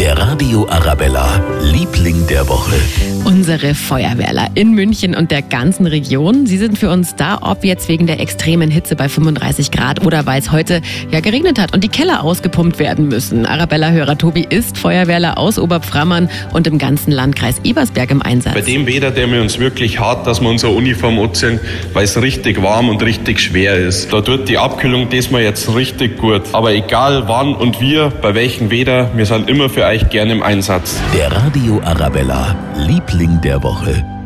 Der Radio Arabella, Liebling. Unsere Feuerwehrler in München und der ganzen Region. Sie sind für uns da, ob jetzt wegen der extremen Hitze bei 35 Grad oder weil es heute ja geregnet hat und die Keller ausgepumpt werden müssen. Arabella-Hörer Tobi ist Feuerwehrler aus Oberpframmern und im ganzen Landkreis Ebersberg im Einsatz. Bei dem Wetter, der wir uns wirklich hart, dass wir unsere Uniform anziehen, weil es richtig warm und richtig schwer ist. Da tut die Abkühlung diesmal jetzt richtig gut. Aber egal wann und wir, bei welchem Wetter, wir sind immer für euch gerne im Einsatz. Der Radio Arabella, Liebling der Woche.